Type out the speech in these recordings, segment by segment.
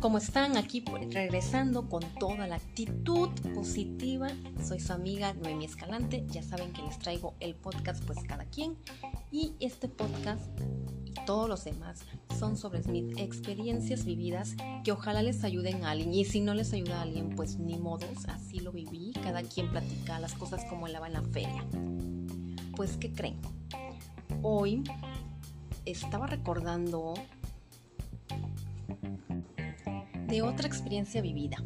¿cómo están? Aquí regresando con toda la actitud positiva. Soy su amiga Noemi Escalante. Ya saben que les traigo el podcast pues cada quien. Y este podcast y todos los demás son sobre mis experiencias vividas que ojalá les ayuden a alguien. Y si no les ayuda a alguien, pues ni modos, así lo viví. Cada quien platica las cosas como él va en la feria. Pues, ¿qué creen? Hoy estaba recordando de otra experiencia vivida.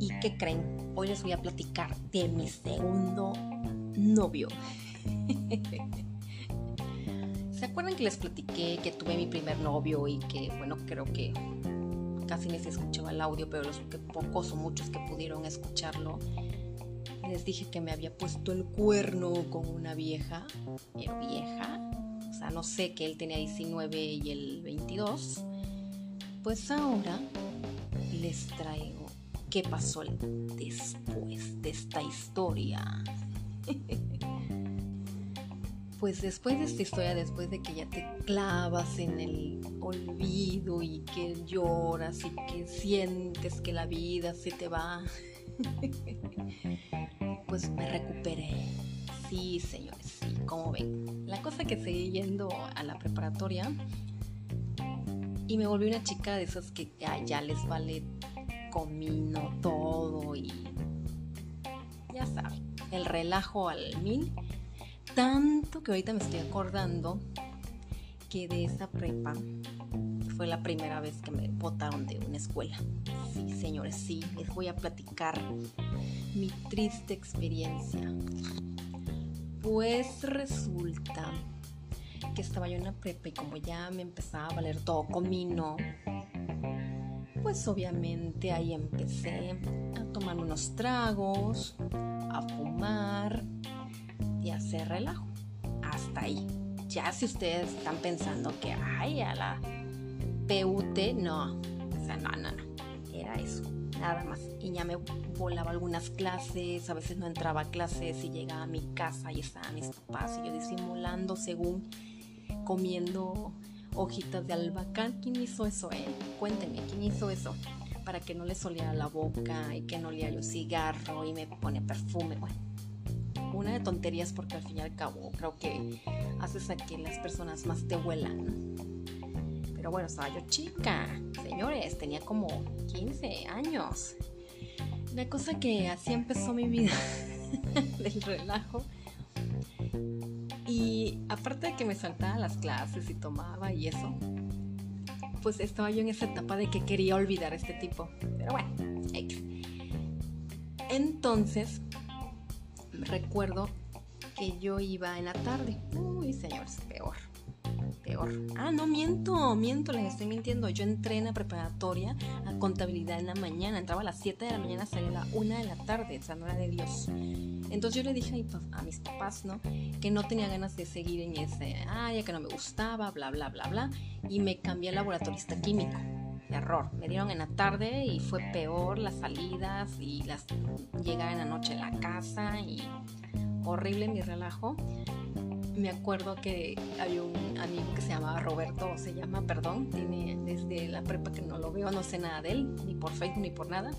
¿Y qué creen? Hoy les voy a platicar de mi segundo novio. ¿Se acuerdan que les platiqué que tuve mi primer novio y que, bueno, creo que casi ni se escuchaba el audio, pero los que pocos o muchos que pudieron escucharlo, les dije que me había puesto el cuerno con una vieja, pero vieja, o sea, no sé que él tenía 19 y el 22 pues ahora les traigo qué pasó después de esta historia. pues después de esta historia, después de que ya te clavas en el olvido y que lloras y que sientes que la vida se te va, pues me recuperé. Sí, señores, sí, como ven. La cosa que seguí yendo a la preparatoria y me volví una chica de esas que ya, les vale comino todo y ya saben, el relajo al mil. Tanto que ahorita me estoy acordando que de esa prepa fue la primera vez que me botaron de una escuela. Sí, señores, sí, les voy a platicar mi triste experiencia. Pues resulta que estaba yo en la prepa y como ya me empezaba a valer todo comino, pues obviamente ahí empecé a tomar unos tragos, a fumar y a hacer relajo. Hasta ahí. Ya si ustedes están pensando que, ay, a la PUT, no. O sea, no, no, no. Era eso. Nada más. Y ya me volaba algunas clases, a veces no entraba a clases y llegaba a mi casa y estaban mis papás y yo disimulando según comiendo hojitas de albahaca. ¿Quién hizo eso, eh? Cuéntenme, ¿quién hizo eso? Para que no le soliera la boca y que no olía yo cigarro y me pone perfume. Bueno, una de tonterías porque al fin y al cabo creo que haces a que las personas más te huelan. Pero bueno, estaba yo chica, señores, tenía como 15 años. La cosa que así empezó mi vida del relajo y aparte de que me saltaba las clases y tomaba y eso, pues estaba yo en esa etapa de que quería olvidar a este tipo. Pero bueno, Entonces, recuerdo que yo iba en la tarde. Uy, señores, peor Ah, no miento, miento, les estoy mintiendo. Yo entré en la preparatoria a contabilidad en la mañana. Entraba a las 7 de la mañana, salía a la 1 de la tarde. No era de Dios. Entonces yo le dije a, mis papás, ¿no? Que no tenía ganas de seguir en ese área, que no me gustaba, bla, bla, bla, bla. Y me cambié a laboratorista químico. Error. Me dieron en la tarde y fue peor las salidas y las llegar en la noche a la casa y horrible mi relajo me acuerdo que había un amigo que se llamaba Roberto, o se llama, perdón, tiene desde la prepa que no lo veo, no sé nada de él, ni por Facebook ni por nada.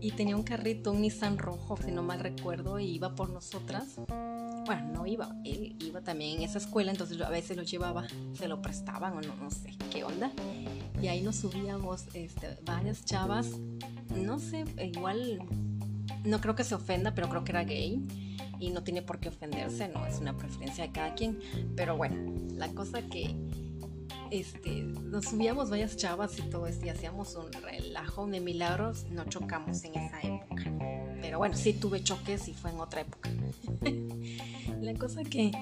Y tenía un carrito, un Nissan rojo, si no mal recuerdo, y iba por nosotras. Bueno, no iba, él iba también en esa escuela, entonces a veces lo llevaba, se lo prestaban o no, no sé qué onda. Y ahí nos subíamos este, varias chavas, no sé, igual, no creo que se ofenda, pero creo que era gay y no tiene por qué ofenderse, no, es una preferencia de cada quien. Pero bueno, la cosa que este, nos subíamos varias chavas y todo esto y hacíamos un relajo de milagros, no chocamos en esa época. Pero bueno, sí tuve choques y fue en otra época. la cosa que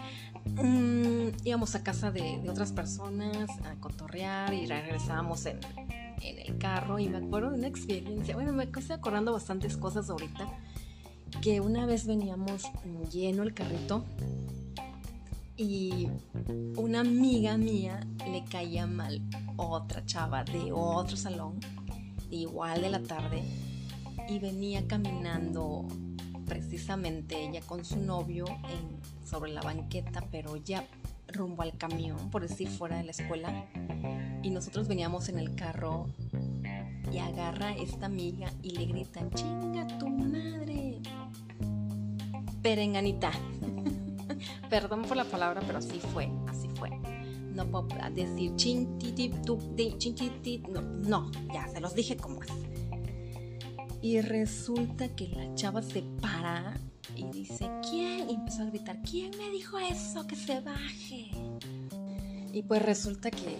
mm, íbamos a casa de, otras personas a cotorrear y regresábamos en, en el carro y me acuerdo de una experiencia, bueno, me estoy acordando bastantes cosas ahorita que una vez veníamos lleno el carrito y una amiga mía le caía mal otra chava de otro salón, igual de la tarde, y venía caminando precisamente ella con su novio sobre la banqueta, pero ya rumbo al camión, por decir fuera de la escuela, y nosotros veníamos en el carro y agarra esta amiga y le grita, chinga tu madre. Perenganita. Perdón por la palabra, pero así fue, así fue. No puedo decir chintiti, no, no, ya se los dije como es. Y resulta que la chava se para y dice, ¿quién? Y empezó a gritar, ¿quién me dijo eso? Que se baje. Y pues resulta que,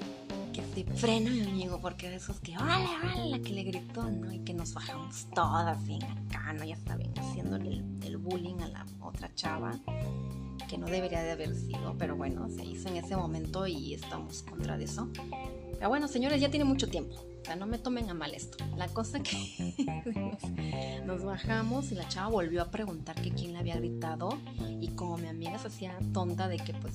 se frena mi amigo, porque de esos que, órale, órale, que le gritó. Y que nos bajamos todas bien acá, ¿no? Ya saben, haciéndole el, bullying a la otra chava, que no debería de haber sido, pero bueno, se hizo en ese momento y estamos contra de eso. Pero bueno, señores, ya tiene mucho tiempo no me tomen a mal esto. La cosa que nos, bajamos y la chava volvió a preguntar que quién le había gritado y como mi amiga se hacía tonta de que pues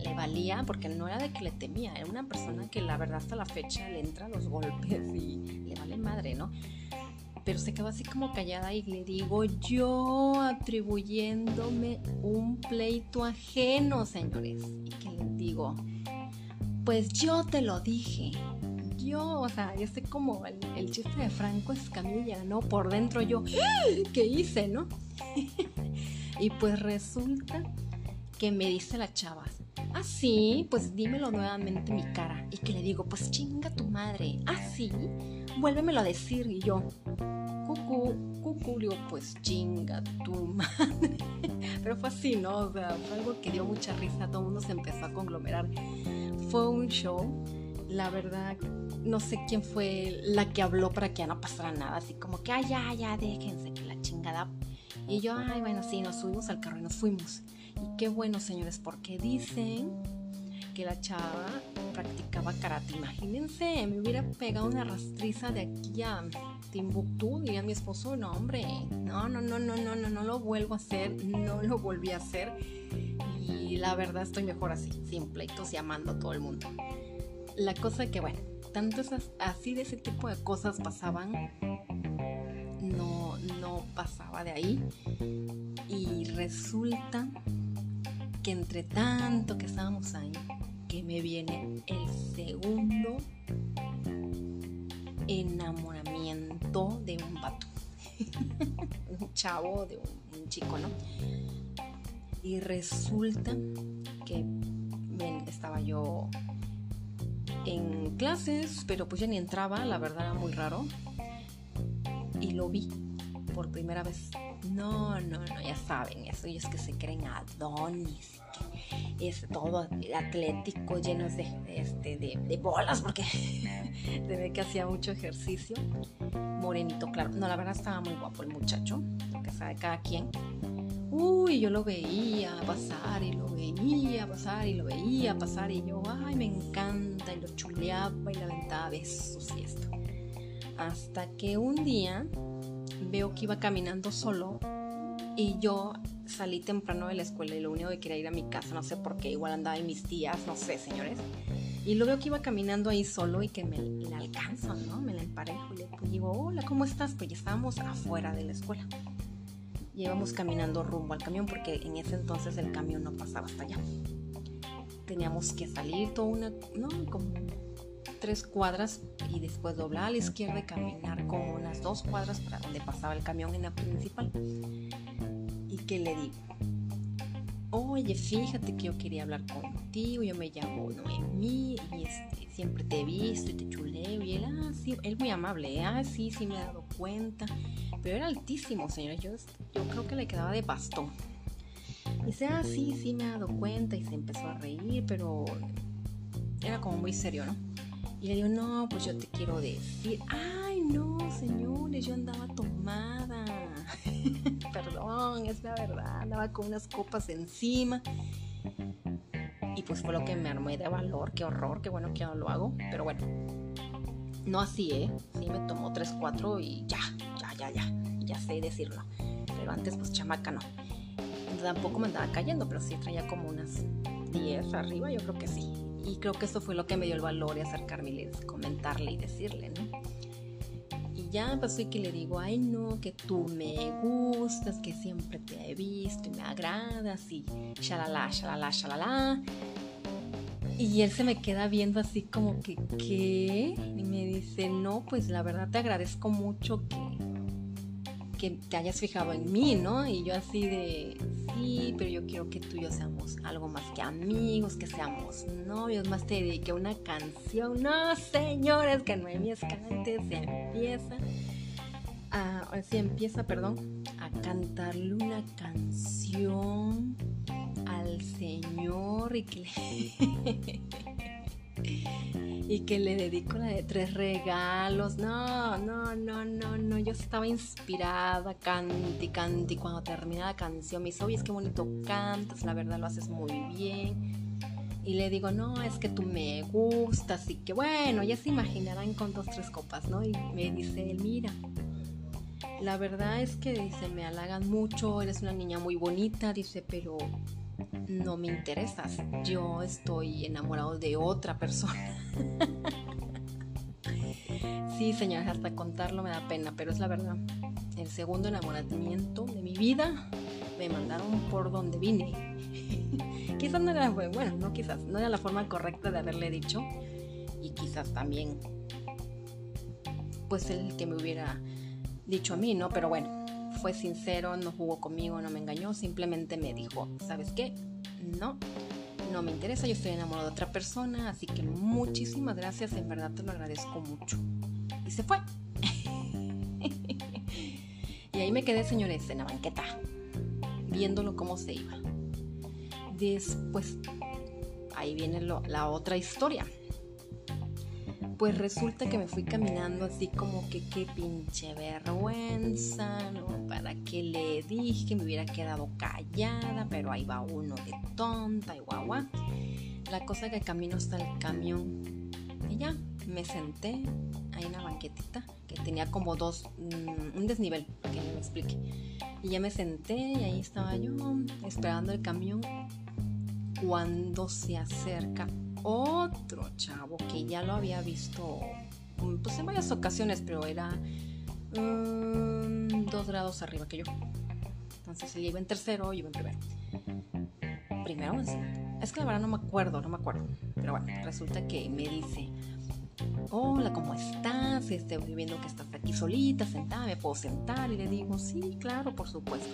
le valía, porque no era de que le temía, era una persona que la verdad hasta la fecha le entra los golpes y le vale madre, ¿no? Pero se quedó así como callada y le digo yo atribuyéndome un pleito ajeno, señores. Y que le digo, pues yo te lo dije, yo, o sea, yo sé como el, chiste de Franco Escamilla, ¿no? Por dentro yo, ¿qué hice, no? y pues resulta que me dice la chava, ah, sí, pues dímelo nuevamente mi cara. Y que le digo, pues chinga tu madre, ah, sí, vuélvemelo a decir. Y yo, cucú, cucú, digo, pues chinga tu madre. Pero fue así, ¿no? O sea, fue algo que dio mucha risa, todo el mundo se empezó a conglomerar. Fue un show la verdad, no sé quién fue la que habló para que ya no pasara nada, así como que, ay, ya, ya, déjense que la chingada. Y yo, ay, bueno, sí, nos subimos al carro y nos fuimos. Y qué bueno, señores, porque dicen que la chava practicaba karate. Imagínense, me hubiera pegado una rastriza de aquí a Timbuktu, diría mi esposo, no, hombre, no, no, no, no, no, no, no lo vuelvo a hacer, no lo volví a hacer. Y la verdad estoy mejor así, sin pleitos y amando a todo el mundo la cosa que, bueno, tanto así de ese tipo de cosas pasaban, no, no pasaba de ahí. Y resulta que entre tanto que estábamos ahí, que me viene el segundo enamoramiento de un vato. un chavo, de un, chico, ¿no? Y resulta que estaba yo en clases, pero pues ya ni entraba, la verdad era muy raro. Y lo vi por primera vez. No, no, no, ya saben, eso es que se creen Adonis, es todo atlético, llenos de, este, de, bolas, porque se que hacía mucho ejercicio. Morenito, claro. No, la verdad estaba muy guapo el muchacho, que sabe cada quien. Uy, yo lo veía pasar y lo veía pasar y lo veía pasar y yo, ay, me encanta y lo chuleaba y le aventaba besos y esto. Hasta que un día veo que iba caminando solo y yo salí temprano de la escuela y lo único que quería ir a mi casa, no sé por qué, igual andaba en mis tías, no sé, señores. Y lo veo que iba caminando ahí solo y que me le alcanzo, ¿no? Me la emparejo y le digo, hola, ¿cómo estás? Pues ya estábamos afuera de la escuela y íbamos caminando rumbo al camión porque en ese entonces el camión no pasaba hasta allá. Teníamos que salir toda una, no, como tres cuadras y después doblar a la izquierda y caminar como unas dos cuadras para donde pasaba el camión en la principal. Y que le digo, oye, fíjate que yo quería hablar contigo, yo me llamo Noemí y este, siempre te he visto y te chuleo. Y él, ah, él muy amable, ah, sí, me he dado cuenta pero era altísimo, señores. Yo, yo creo que le quedaba de bastón. Y dice, ah, sí, sí, me he dado cuenta. Y se empezó a reír, pero era como muy serio, ¿no? Y le digo, no, pues yo te quiero decir, ay, no, señores, yo andaba tomada. Perdón, es la verdad, andaba con unas copas encima. Y pues fue lo que me armé de valor, qué horror, qué bueno que no lo hago. Pero bueno, no así, ¿eh? Sí me tomó 3, 4 y ya, ya, ya, ya sé decirlo. Pero antes, pues chamaca no. Tampoco me andaba cayendo, pero sí traía como unas 10 arriba, yo creo que sí. Y creo que eso fue lo que me dio el valor de acercarme y comentarle y decirle, ¿no? Y ya pasó y que le digo, ay no, que tú me gustas, que siempre te he visto y me agradas y shalala, shalala, shalala. Y él se me queda viendo así como que, ¿qué? Y me dice, no, pues la verdad te agradezco mucho que, que te hayas fijado en mí, ¿no? Y yo así de, pero yo quiero que tú y yo seamos algo más que amigos, que seamos novios, más te dediqué una canción. No, señores, que Noemí Escalante se empieza a, empieza, perdón, a cantarle una canción al Señor y que y que le dedico la de tres regalos. No, no, no, no, no. Yo estaba inspirada, canti, canti. Cuando termina la canción me dice, oye, es que bonito cantas, la verdad lo haces muy bien. Y le digo, no, es que tú me gustas. Y que bueno, ya se imaginarán con dos, tres copas, ¿no? Y me dice mira, la verdad es que dice, me halagan mucho, eres una niña muy bonita, dice, pero no me interesas. Yo estoy enamorado de otra persona. sí, señores, hasta contarlo me da pena, pero es la verdad. El segundo enamoramiento de mi vida me mandaron por donde vine. quizás no era, bueno, no quizás, no era la forma correcta de haberle dicho. Y quizás también, pues el que me hubiera dicho a mí, ¿no? Pero bueno, fue sincero, no jugó conmigo, no me engañó, simplemente me dijo, ¿sabes qué? No, no me interesa, yo estoy enamorado de otra persona, así que muchísimas gracias, en verdad te lo agradezco mucho. Y se fue. y ahí me quedé, señores, en la banqueta, viéndolo cómo se iba. Después, ahí viene la otra historia pues resulta que me fui caminando así como que qué pinche vergüenza, ¿no? ¿Para qué le dije? Me hubiera quedado callada, pero ahí va uno de tonta y guagua. La cosa que camino hasta el camión y ya me senté ahí en la banquetita que tenía como dos, mm, un desnivel, que me explique. Y ya me senté y ahí estaba yo esperando el camión cuando se acerca otro chavo que ya lo había visto mm, pues en varias ocasiones, pero era um, dos grados arriba que yo. Entonces él iba en tercero, yo en primero. Primero, es que la verdad no me acuerdo, no me acuerdo. Pero bueno, resulta que me dice, hola, ¿cómo estás? Este, viendo que estás aquí solita, sentada, ¿me puedo sentar? Y le digo, sí, claro, por supuesto.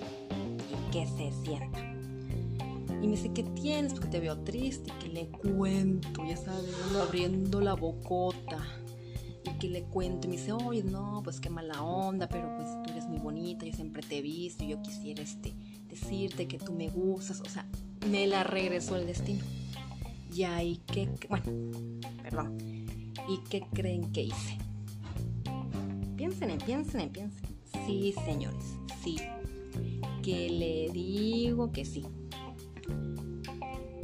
Y que se sienta. Y me dice, ¿qué tienes? Porque te veo triste. Y que le cuento, ya sabes, abriendo la bocota. Y que le cuento. Y me dice, oye, no, pues qué mala onda, pero pues tú eres muy bonita, yo siempre te he visto. Y yo quisiera este, decirte que tú me gustas. O sea, me la regresó el destino. Y ahí que, bueno, perdón. ¿Y qué creen que hice? Piensen, piensen, piensen. Sí, señores, sí. Que le digo que sí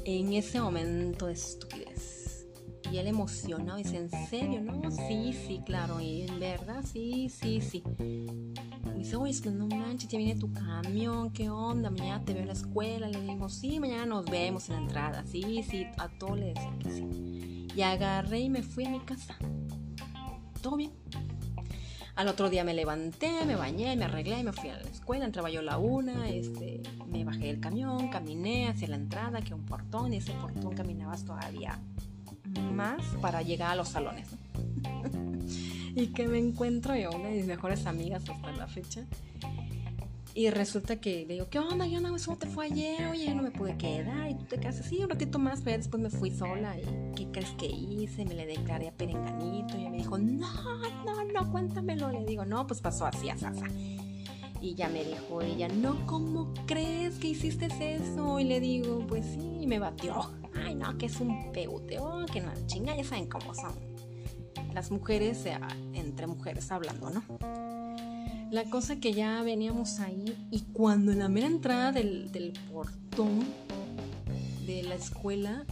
en ese momento de estupidez. Y él emocionado dice, ¿en serio? No, sí, sí, claro. Y en verdad, sí, sí, sí. Y dice, oye, es que no manches, ya viene tu camión, ¿qué onda? Mañana te veo en la escuela. Le digo, sí, mañana nos vemos en la entrada. Sí, sí, a todo le decía que sí. Y agarré y me fui a mi casa. Todo bien. Al otro día me levanté, me bañé, me arreglé, me fui a la escuela, entraba yo a la una, este, me bajé del camión, caminé hacia la entrada, que un portón, y ese portón caminabas todavía más para llegar a los salones. y que me encuentro yo, una de mis mejores amigas hasta la fecha, y resulta que le digo, ¿qué onda? Ya no, eso te fue ayer, oye, no me pude quedar. Y tú te quedas así un ratito más, pero después me fui sola. ¿Y qué crees que hice? Me le declaré a Perenganito. Y me dijo, no, no, no, cuéntamelo. Le digo, no, pues pasó así a Sasa. Y ya me dijo ella, no, ¿cómo crees que hiciste eso? Y le digo, pues sí, me batió. Ay, no, que es un peuteo, que no, chinga, ya saben cómo son. Las mujeres, entre mujeres hablando, ¿no? La cosa que ya veníamos ahí y cuando en la mera entrada del, portón de la escuela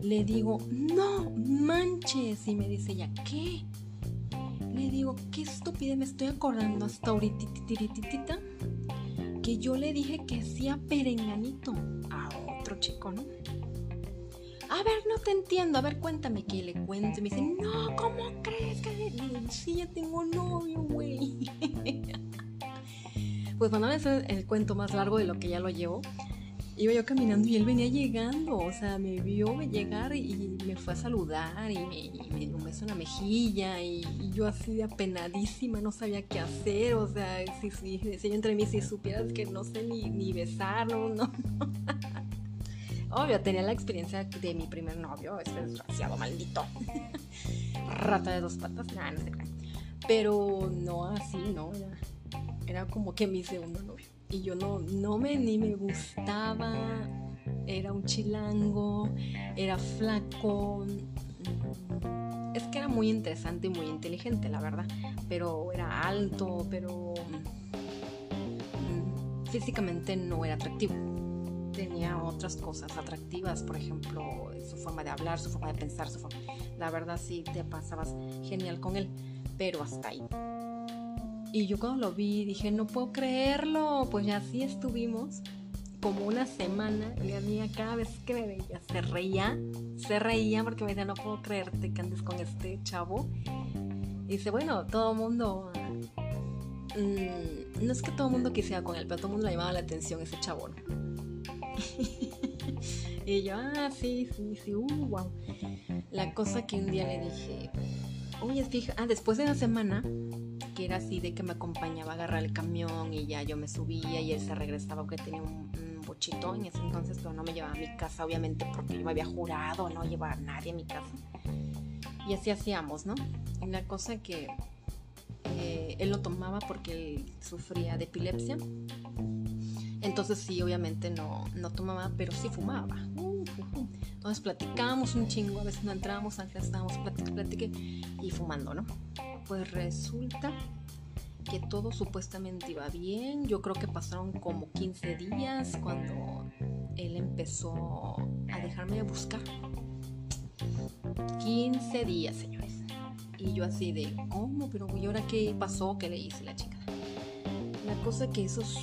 le digo, no manches. Y me dice ella, ¿qué? Digo, qué estúpida, me estoy acordando hasta ahorita que yo le dije que hacía perenganito a otro chico, ¿no? A ver, no te entiendo, a ver, cuéntame qué le cuento. Y me dice, no, ¿cómo crees que? sí, ya tengo novio, güey. pues bueno, es el cuento más largo de lo que ya lo llevo. Iba yo caminando y él venía llegando, o sea, me vio llegar y me fue a saludar y me, dio un beso en la mejilla y, yo así de apenadísima, no sabía qué hacer, o sea, si, si decía entre mí, si supieras que no sé ni, ni besar, no. Obvio, tenía la experiencia de mi primer novio, este desgraciado, maldito. Rata de dos patas, nada, no sé. Pero no así, no, era, era como que mi segundo novio y yo no, no me ni me gustaba, era un chilango, era flaco, es que era muy interesante y muy inteligente, la verdad, pero era alto, pero mm, físicamente no era atractivo. Tenía otras cosas atractivas, por ejemplo, su forma de hablar, su forma de pensar, su forma... La verdad sí te pasabas genial con él, pero hasta ahí. Y yo cuando lo vi dije, no puedo creerlo. Pues ya así estuvimos como una semana y a mí cada vez que me veía se reía, se reía porque me decía, no puedo creerte que andes con este chavo. Y dice, bueno, todo el mundo, mm, no es que todo el mundo quisiera con él, pero todo el mundo le llamaba la atención ese chavo. y yo, ah, sí, sí, sí, uh, wow. La cosa que un día le dije, oye, fija, ah, después de una semana que era así de que me acompañaba a agarrar el camión y ya yo me subía y él se regresaba porque tenía un, bochito en ese entonces, pero no me llevaba a mi casa, obviamente, porque yo me había jurado no llevar a nadie a mi casa. Y así hacíamos, ¿no? La cosa que eh, él lo tomaba porque él sufría de epilepsia. Entonces sí, obviamente no, no tomaba, pero sí fumaba. Entonces platicábamos un chingo, a veces no entrábamos, antes estábamos platicando y fumando, ¿no? Pues resulta que todo supuestamente iba bien. Yo creo que pasaron como 15 días cuando él empezó a dejarme de buscar. 15 días, señores. Y yo así de, ¿cómo? Pero ¿y ahora qué pasó? ¿Qué le hice la chica? La cosa que esos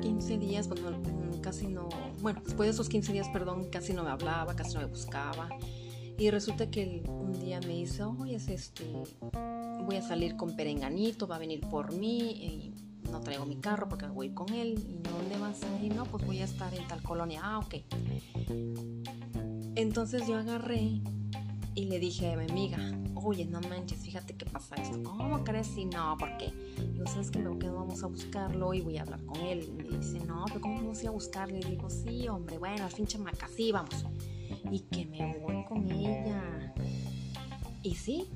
15 días, bueno, casi no, bueno, después de esos 15 días, perdón, casi no me hablaba, casi no me buscaba. Y resulta que un día me dice, oye, este, voy a salir con Perenganito, va a venir por mí y no traigo mi carro porque voy con él. ¿Y dónde vas a ir? No, pues voy a estar en tal colonia. Ah, ok. Entonces yo agarré y le dije a mi amiga, oye, no manches, fíjate qué pasa esto. ¿Cómo crees? Y no, ¿por qué? Y yo, ¿sabes que que vamos a buscarlo y voy a hablar con él? Y me dice, no, pero ¿cómo vamos a ir a buscarle? Y digo, sí, hombre, bueno, al fin chamaca, sí, vamos y que me voy con ella. Y sí,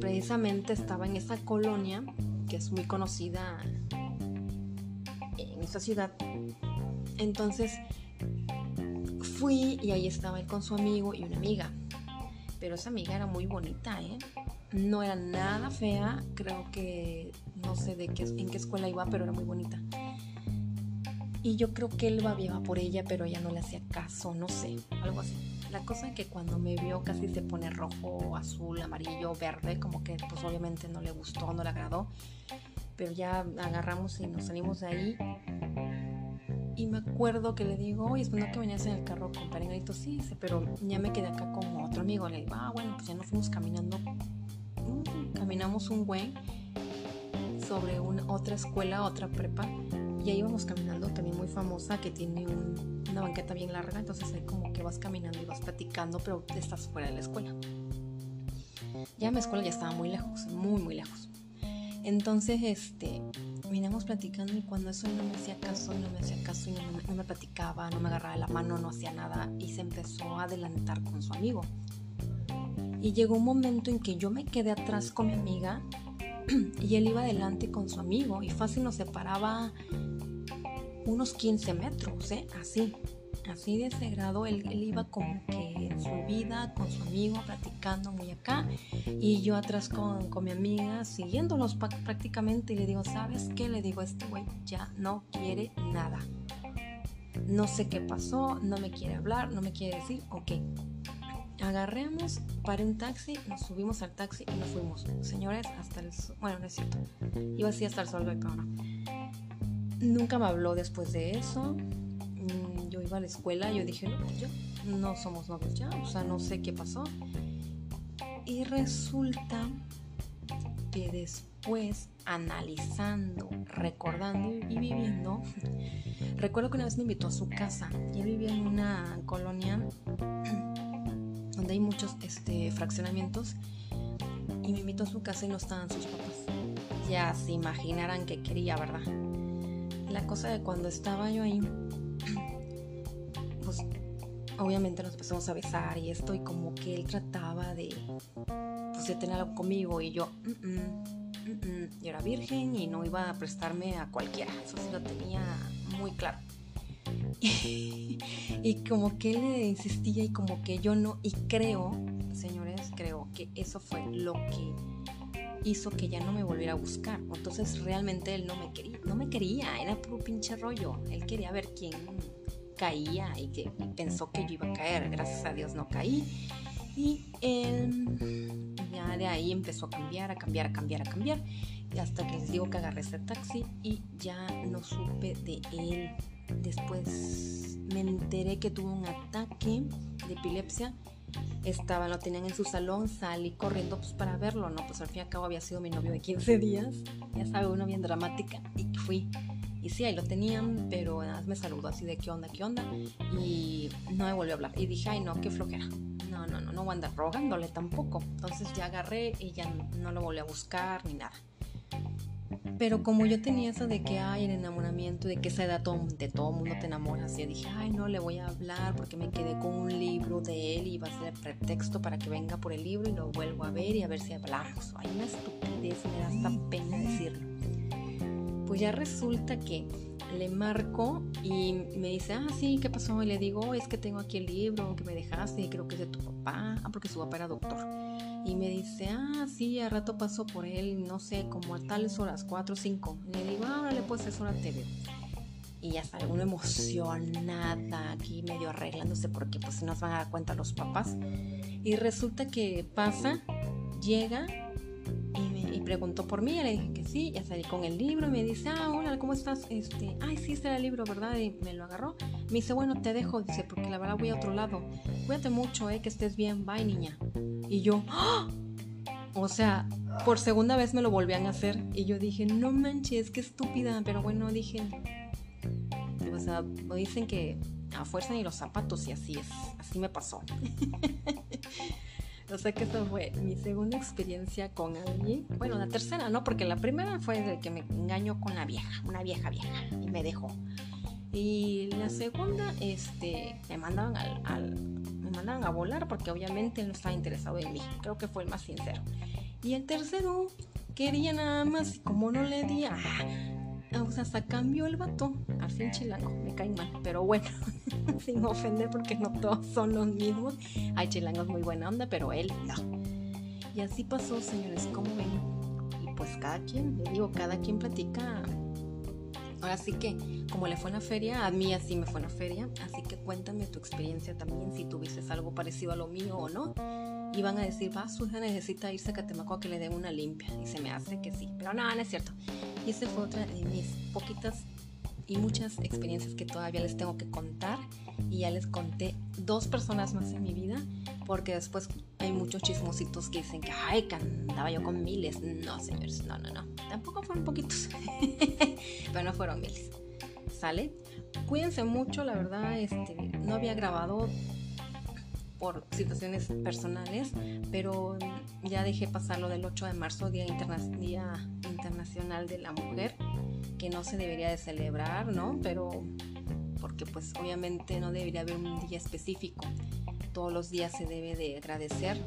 precisamente estaba en esa colonia que es muy conocida en esa ciudad. Entonces fui y ahí estaba él con su amigo y una amiga. Pero esa amiga era muy bonita, ¿eh? No era nada fea, creo que no sé de qué, en qué escuela iba, pero era muy bonita. Y yo creo que él babiaba por ella, pero ella no le hacía caso, no sé, algo así. La cosa es que cuando me vio casi se pone rojo, azul, amarillo, verde, como que pues obviamente no le gustó, no le agradó. Pero ya agarramos y nos salimos de ahí. Y me acuerdo que le digo, oye, es bueno que venías en el carro con Parengadito. Sí, pero ya me quedé acá con otro amigo. Le digo, ah, bueno, pues ya nos fuimos caminando. Mm, caminamos un buen sobre una, otra escuela, otra prepa y ahí íbamos caminando, también muy famosa, que tiene una banqueta bien larga, entonces ahí como que vas caminando y vas platicando, pero estás fuera de la escuela. Ya mi escuela ya estaba muy lejos, muy, muy lejos. Entonces, este, vinimos platicando y cuando eso no me hacía caso, no me hacía caso no me, no me platicaba, no me agarraba la mano, no hacía nada y se empezó a adelantar con su amigo. Y llegó un momento en que yo me quedé atrás con mi amiga y él iba adelante con su amigo y fácil nos separaba unos 15 metros, ¿eh? así, así de ese grado, él, iba como que en su vida con su amigo platicando muy acá y yo atrás con, con mi amiga siguiéndolos prácticamente y le digo, ¿sabes qué? Le digo, este güey ya no quiere nada. No sé qué pasó, no me quiere hablar, no me quiere decir, ok. Agarremos, paré un taxi, nos subimos al taxi y nos fuimos. Señores, hasta el... Bueno, no es cierto. Iba así hasta el sol de cámara. Nunca me habló después de eso. Mm, yo iba a la escuela, yo dije, no, pues no somos novios ya, o sea, no sé qué pasó. Y resulta que después analizando, recordando y viviendo, recuerdo que una vez me invitó a su casa. Yo vivía en una colonia donde hay muchos este, fraccionamientos y me invitó a su casa y no estaban sus papás. Ya se imaginarán que quería, ¿verdad? La cosa de cuando estaba yo ahí, pues obviamente nos empezamos a besar y esto y como que él trataba de, pues, de tener algo conmigo y yo, yo era virgen y no iba a prestarme a cualquiera, eso sí lo tenía muy claro. y como que él insistía y como que yo no, y creo, señores, creo que eso fue lo que hizo que ya no me volviera a buscar. Entonces realmente él no me quería, no me quería, era puro pinche rollo. Él quería ver quién caía y que pensó que yo iba a caer. Gracias a Dios no caí. Y él ya de ahí empezó a cambiar, a cambiar, a cambiar, a cambiar. Y hasta que les digo que agarré ese taxi y ya no supe de él. Después me enteré que tuvo un ataque de epilepsia. Estaba, lo tenían en su salón, salí corriendo pues para verlo, ¿no? Pues al fin y al cabo había sido mi novio de 15 días. Ya sabe, uno bien dramática. Y fui. Y sí, ahí lo tenían, pero nada más me saludó así de qué onda, qué onda. Y no me volvió a hablar. Y dije, ay no, qué flojera no, no, no, no voy a andar rogándole tampoco. Entonces ya agarré y ya no, lo volví a buscar ni nada. Pero como yo tenía eso de que hay el enamoramiento, de que esa edad de todo mundo te enamoras, y dije, ay, no le voy a hablar porque me quedé con un libro de él y va a ser el pretexto para que venga por el libro y lo vuelvo a ver y a ver si hablamos. Hay una estupidez, me da hasta pena decirlo. Pues ya resulta que le marco y me dice, ah, sí, ¿qué pasó? Y le digo, es que tengo aquí el libro que me dejaste creo que es de tu papá. Ah, porque su papá era doctor. Y me dice, ah, sí, a rato paso por él, no sé, como a tales horas, 4 o 5. Y le digo, ah, le pues es hora te veo. Y ya una emocionada aquí, medio arreglándose porque pues se nos van a dar cuenta los papás. Y resulta que pasa, llega preguntó por mí, le dije que sí, ya salí con el libro, me dice, ah, hola, ¿cómo estás? Este, ay, sí, está el libro, ¿verdad? Y me lo agarró. Me dice, bueno, te dejo, dice, porque la verdad voy a otro lado. Cuídate mucho, eh, que estés bien, bye, niña. Y yo, ¡Ah! o sea, por segunda vez me lo volvían a hacer. Y yo dije, no manches, qué estúpida. Pero bueno, dije, o sea, dicen que a fuerza ni los zapatos y así es, así me pasó. O sea que esa fue mi segunda experiencia con alguien. Bueno, la tercera, ¿no? Porque la primera fue de que me engañó con la vieja, una vieja vieja, y me dejó. Y la segunda, este, me mandaban al, me mandaban a volar porque obviamente él no estaba interesado en mí. Creo que fue el más sincero. Y el tercero quería nada más, como no le di, ah, o sea, hasta cambió el vato. Al fin chilango, me cae mal. Pero bueno, sin ofender porque no todos son los mismos. Hay chilangos muy buena onda, pero él no. Y así pasó, señores, ¿cómo ven? Y pues cada quien, le digo, cada quien platica. Ahora sí que, como le fue en la feria, a mí así me fue en la feria. Así que cuéntame tu experiencia también, si tuviste algo parecido a lo mío o no y van a decir, va, su hija necesita irse a Catemaco a que le den una limpia. Y se me hace que sí, pero no, no es cierto. Y esta fue otra de mis poquitas y muchas experiencias que todavía les tengo que contar. Y ya les conté dos personas más en mi vida, porque después hay muchos chismositos que dicen que, ay, que andaba yo con miles. No, señores, no, no, no. Tampoco fueron poquitos, pero no fueron miles. ¿Sale? Cuídense mucho, la verdad, este, no había grabado por situaciones personales, pero ya dejé pasar lo del 8 de marzo, Día, Día Internacional de la Mujer, que no se debería de celebrar, ¿no? Pero porque pues obviamente no debería haber un día específico. Todos los días se debe de agradecer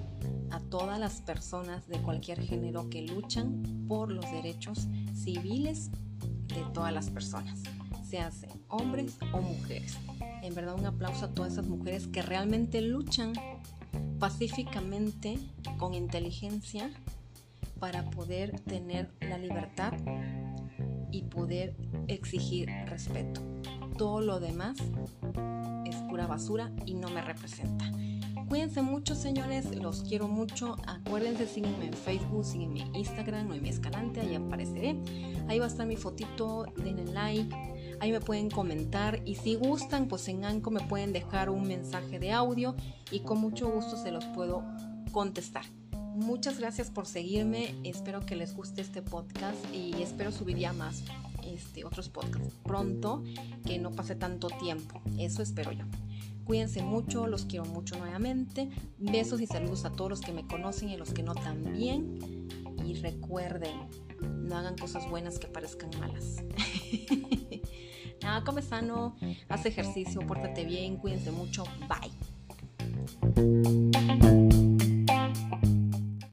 a todas las personas de cualquier género que luchan por los derechos civiles de todas las personas, sean hombres o mujeres en verdad un aplauso a todas esas mujeres que realmente luchan pacíficamente, con inteligencia, para poder tener la libertad y poder exigir respeto. Todo lo demás es pura basura y no me representa. Cuídense mucho, señores. Los quiero mucho. Acuérdense, sígueme en Facebook, sígueme en Instagram en mi escalante. Ahí apareceré. Ahí va a estar mi fotito. Denle like Ahí me pueden comentar y si gustan, pues en Anco me pueden dejar un mensaje de audio y con mucho gusto se los puedo contestar. Muchas gracias por seguirme. Espero que les guste este podcast y espero subir ya más este, otros podcasts pronto, que no pase tanto tiempo. Eso espero yo. Cuídense mucho, los quiero mucho nuevamente. Besos y saludos a todos los que me conocen y los que no también. Y recuerden, no hagan cosas buenas que parezcan malas. Nada, come sano, haz ejercicio, pórtate bien, cuídense mucho. Bye.